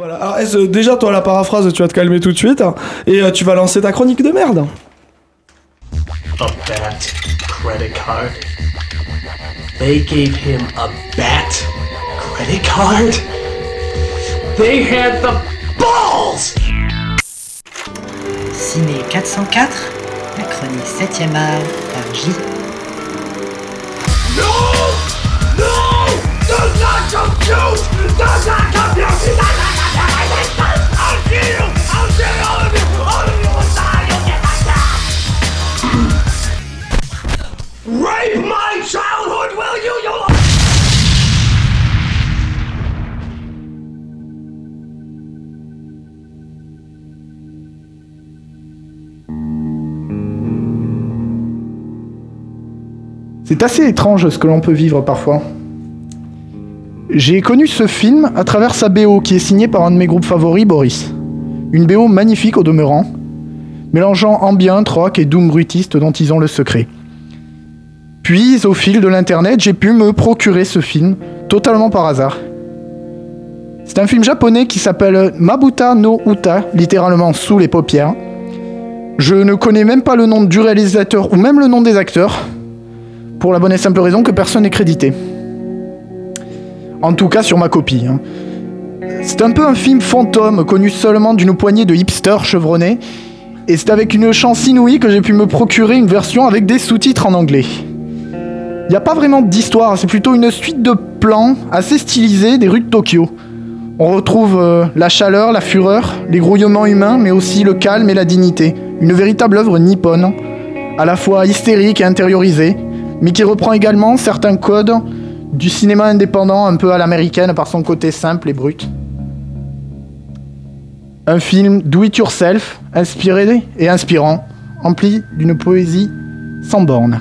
Voilà. Alors, est-ce- déjà, toi, la paraphrase, tu vas te calmer tout de suite hein, et euh, tu vas lancer ta chronique de merde. A bat credit card. They gave him a bat credit card? They had the balls! Ciné 404, la chronique 7ème art par J. No! No! Do not compute! Do not compute! Do not compute! C'est assez étrange ce que l'on peut vivre parfois. J'ai connu ce film à travers sa BO qui est signée par un de mes groupes favoris, Boris. Une BO magnifique au demeurant, mélangeant ambient, rock et doom bruitiste dont ils ont le secret. Puis, au fil de l'internet, j'ai pu me procurer ce film, totalement par hasard. C'est un film japonais qui s'appelle Mabuta no Uta, littéralement sous les paupières. Je ne connais même pas le nom du réalisateur ou même le nom des acteurs, pour la bonne et simple raison que personne n'est crédité. En tout cas sur ma copie. hein. C'est un peu un film fantôme connu seulement d'une poignée de hipsters chevronnés, et c'est avec une chance inouïe que j'ai pu me procurer une version avec des sous-titres en anglais. Il n'y a pas vraiment d'histoire, c'est plutôt une suite de plans assez stylisés des rues de Tokyo. On retrouve euh, la chaleur, la fureur, les grouillements humains, mais aussi le calme et la dignité. Une véritable œuvre nippone, à la fois hystérique et intériorisée, mais qui reprend également certains codes du cinéma indépendant un peu à l'américaine par son côté simple et brut. Un film do it yourself, inspiré et inspirant, empli d'une poésie sans bornes.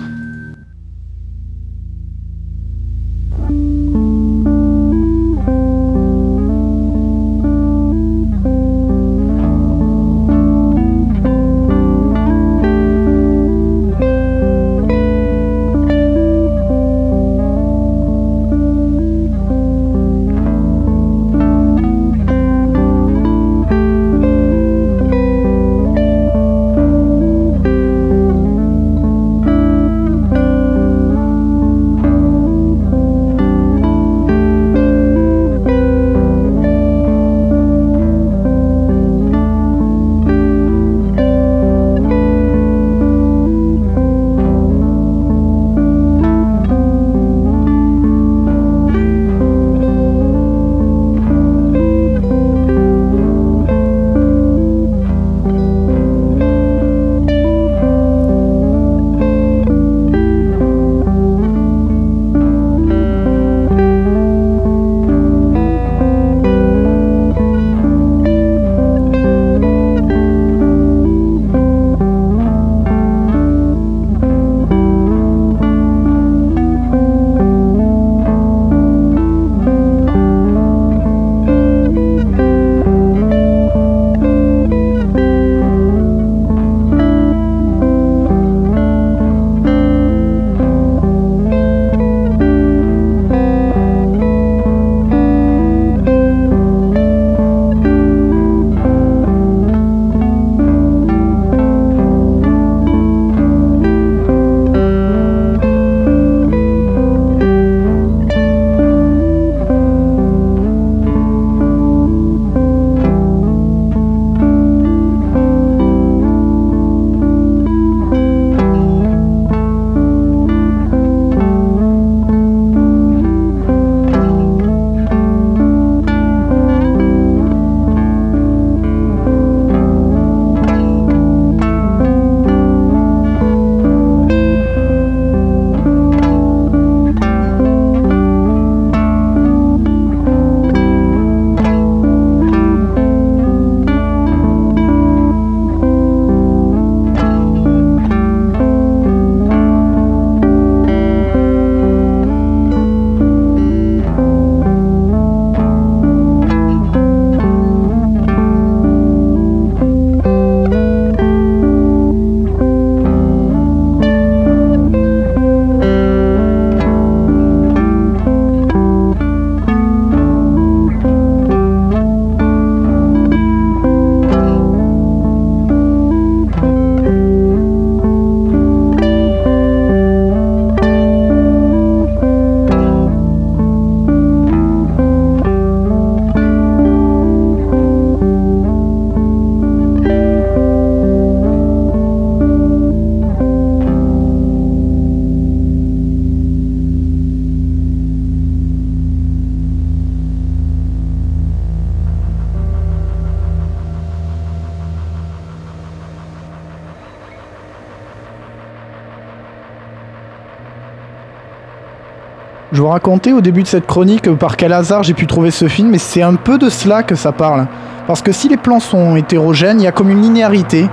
Je vous racontais au début de cette chronique par quel hasard j'ai pu trouver ce film, et c'est un peu de cela que ça parle. Parce que si les plans sont hétérogènes, il y a comme une linéarité,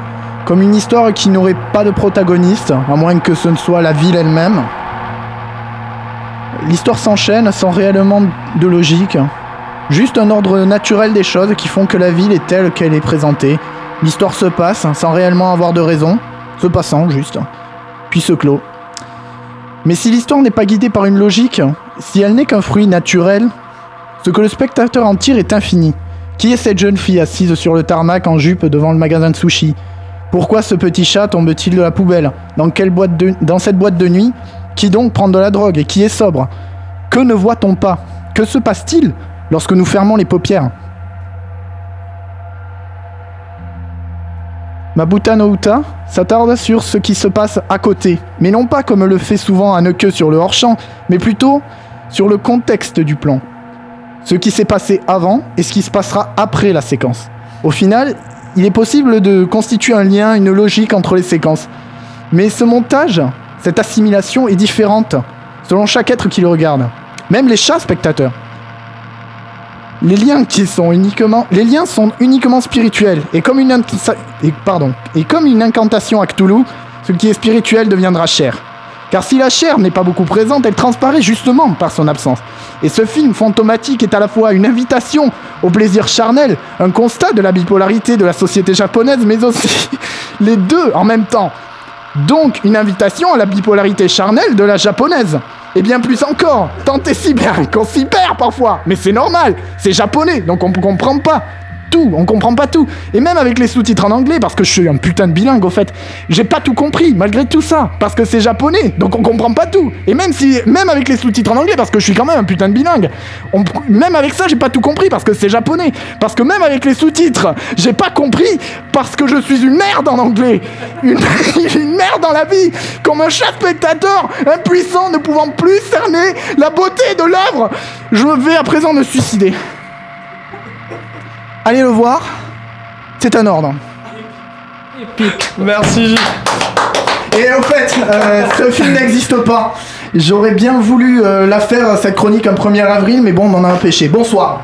comme une histoire qui n'aurait pas de protagoniste, à moins que ce ne soit la ville elle-même. L'histoire s'enchaîne sans réellement de logique. Juste un ordre naturel des choses qui font que la ville est telle qu'elle est présentée. L'histoire se passe sans réellement avoir de raison, se passant juste, puis se clôt. Mais si l'histoire n'est pas guidée par une logique, si elle n'est qu'un fruit naturel, ce que le spectateur en tire est infini. Qui est cette jeune fille assise sur le tarmac en jupe devant le magasin de sushi? Pourquoi ce petit chat tombe-t-il de la poubelle? Dans, dans cette boîte de nuit? Qui donc prend de la drogue et qui est sobre? Que ne voit-on pas? Que se passe-t-il lorsque nous fermons les paupières? Mabuta no Uta s'attarde sur ce qui se passe à côté, mais non pas comme le fait souvent Haneke sur le hors-champ, mais plutôt sur le contexte du plan. Ce qui s'est passé avant et ce qui se passera après la séquence. Au final, il est possible de constituer un lien, une logique entre les séquences. Mais ce montage, cette assimilation est différente selon chaque être qui le regarde. Même les chats spectateurs. Les liens qui sont uniquement, les liens sont uniquement spirituels et comme une et comme une incantation à Cthulhu, ce qui est spirituel deviendra chair. Car si la chair n'est pas beaucoup présente, elle transparaît justement par son absence. Et ce film fantomatique est à la fois une invitation au plaisir charnel, un constat de la bipolarité de la société japonaise, mais aussi les deux en même temps. Donc une invitation à la bipolarité charnelle de la japonaise. Et bien plus encore, tant et si bien qu'on s'y perd parfois. Mais c'est normal, c'est japonais, donc on comprend pas tout, on comprend pas tout. Et même avec les sous-titres en anglais, parce que je suis un putain de bilingue au fait, j'ai pas tout compris malgré tout ça, parce que c'est japonais, donc on comprend pas tout. Et même si, même avec les sous-titres en anglais, parce que je suis quand même un putain de bilingue, même avec ça j'ai pas tout compris parce que c'est japonais, parce que même avec les sous-titres, j'ai pas compris parce que je suis une merde en anglais, une merde dans la vie, comme un chat spectateur impuissant ne pouvant plus cerner la beauté de l'œuvre. Je vais à présent me suicider. Allez le voir, c'est un ordre. Merci. Et au fait, euh, ce film n'existe pas. J'aurais bien voulu euh, la faire, cette chronique, un 1er avril, mais bon, on en a empêché. Bonsoir.